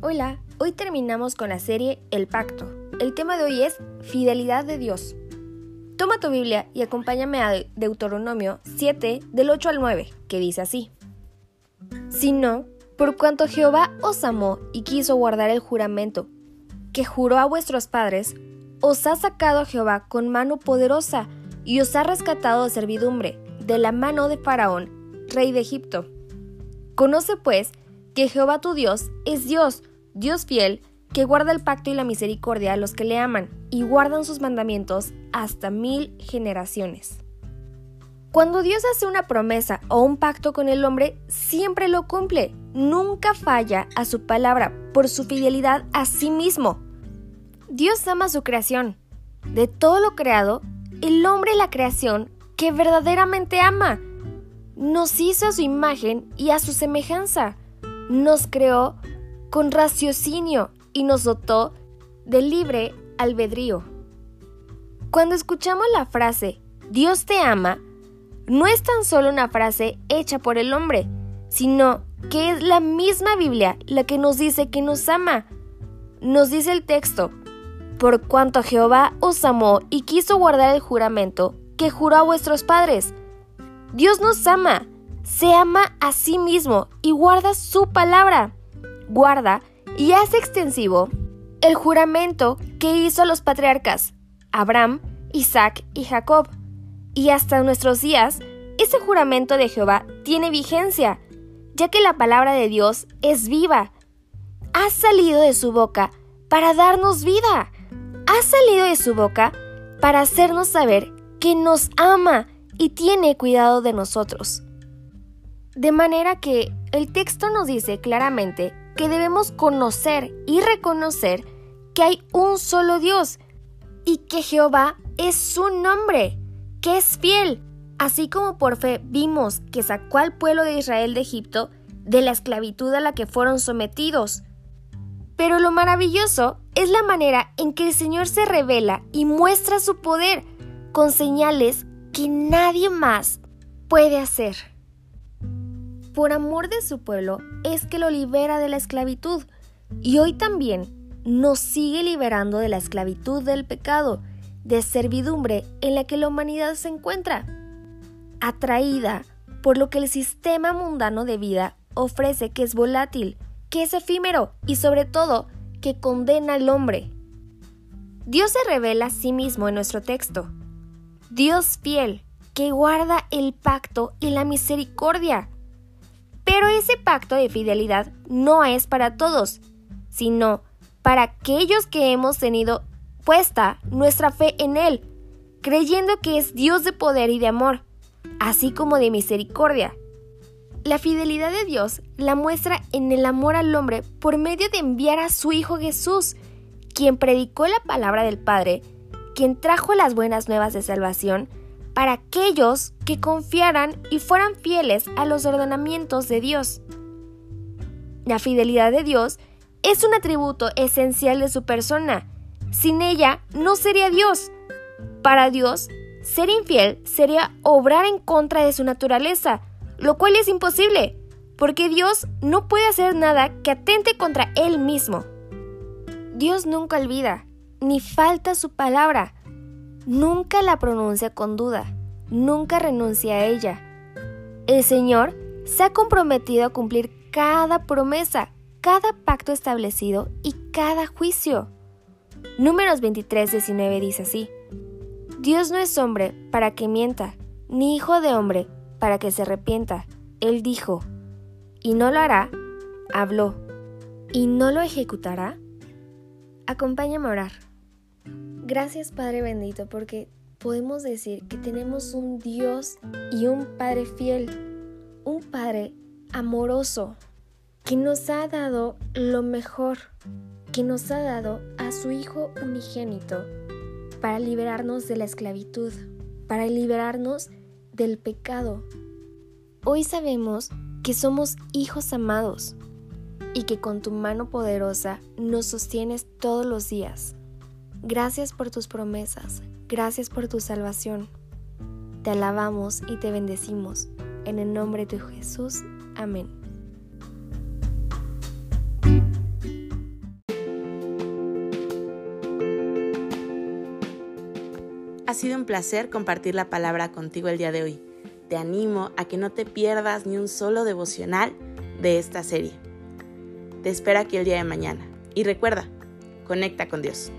Hola, hoy terminamos con la serie El Pacto. El tema de hoy es Fidelidad de Dios. Toma tu Biblia y acompáñame a Deuteronomio 7 del 8 al 9, que dice así. Si no, por cuanto Jehová os amó y quiso guardar el juramento que juró a vuestros padres, os ha sacado a Jehová con mano poderosa y os ha rescatado de servidumbre, de la mano de Faraón, rey de Egipto. Conoce pues que Jehová tu Dios es Dios, Dios fiel, que guarda el pacto y la misericordia a los que le aman y guardan sus mandamientos hasta mil generaciones. Cuando Dios hace una promesa o un pacto con el hombre, siempre lo cumple, nunca falla a su palabra por su fidelidad a sí mismo. Dios ama su creación. De todo lo creado, el hombre la creación que verdaderamente ama. Nos hizo a su imagen y a su semejanza. Nos creó con raciocinio y nos dotó de libre albedrío. Cuando escuchamos la frase Dios te ama, no es tan solo una frase hecha por el hombre, sino que es la misma Biblia la que nos dice que nos ama. Nos dice el texto, por cuanto Jehová os amó y quiso guardar el juramento que juró a vuestros padres. Dios nos ama, se ama a sí mismo y guarda su palabra guarda y hace extensivo el juramento que hizo los patriarcas, Abraham, Isaac y Jacob. Y hasta nuestros días, ese juramento de Jehová tiene vigencia, ya que la palabra de Dios es viva. Ha salido de su boca para darnos vida. Ha salido de su boca para hacernos saber que nos ama y tiene cuidado de nosotros. De manera que el texto nos dice claramente que debemos conocer y reconocer que hay un solo Dios y que Jehová es su nombre, que es fiel, así como por fe vimos que sacó al pueblo de Israel de Egipto de la esclavitud a la que fueron sometidos. Pero lo maravilloso es la manera en que el Señor se revela y muestra su poder con señales que nadie más puede hacer por amor de su pueblo, es que lo libera de la esclavitud. Y hoy también nos sigue liberando de la esclavitud del pecado, de servidumbre en la que la humanidad se encuentra, atraída por lo que el sistema mundano de vida ofrece que es volátil, que es efímero y sobre todo que condena al hombre. Dios se revela a sí mismo en nuestro texto. Dios fiel, que guarda el pacto y la misericordia pero ese pacto de fidelidad no es para todos, sino para aquellos que hemos tenido puesta nuestra fe en Él, creyendo que es Dios de poder y de amor, así como de misericordia. La fidelidad de Dios la muestra en el amor al hombre por medio de enviar a su Hijo Jesús, quien predicó la palabra del Padre, quien trajo las buenas nuevas de salvación, para aquellos que confiaran y fueran fieles a los ordenamientos de Dios. La fidelidad de Dios es un atributo esencial de su persona. Sin ella no sería Dios. Para Dios, ser infiel sería obrar en contra de su naturaleza, lo cual es imposible, porque Dios no puede hacer nada que atente contra Él mismo. Dios nunca olvida, ni falta su palabra nunca la pronuncia con duda, nunca renuncia a ella. El Señor se ha comprometido a cumplir cada promesa, cada pacto establecido y cada juicio. Números 23, 19 dice así, Dios no es hombre para que mienta, ni hijo de hombre para que se arrepienta. Él dijo, y no lo hará, habló, y no lo ejecutará. Acompáñame a orar. Gracias Padre bendito porque podemos decir que tenemos un Dios y un Padre fiel, un Padre amoroso, que nos ha dado lo mejor, que nos ha dado a su Hijo unigénito para liberarnos de la esclavitud, para liberarnos del pecado. Hoy sabemos que somos hijos amados y que con tu mano poderosa nos sostienes todos los días. Gracias por tus promesas, gracias por tu salvación. Te alabamos y te bendecimos. En el nombre de Jesús. Amén. Ha sido un placer compartir la palabra contigo el día de hoy. Te animo a que no te pierdas ni un solo devocional de esta serie. Te espero aquí el día de mañana. Y recuerda, conecta con Dios.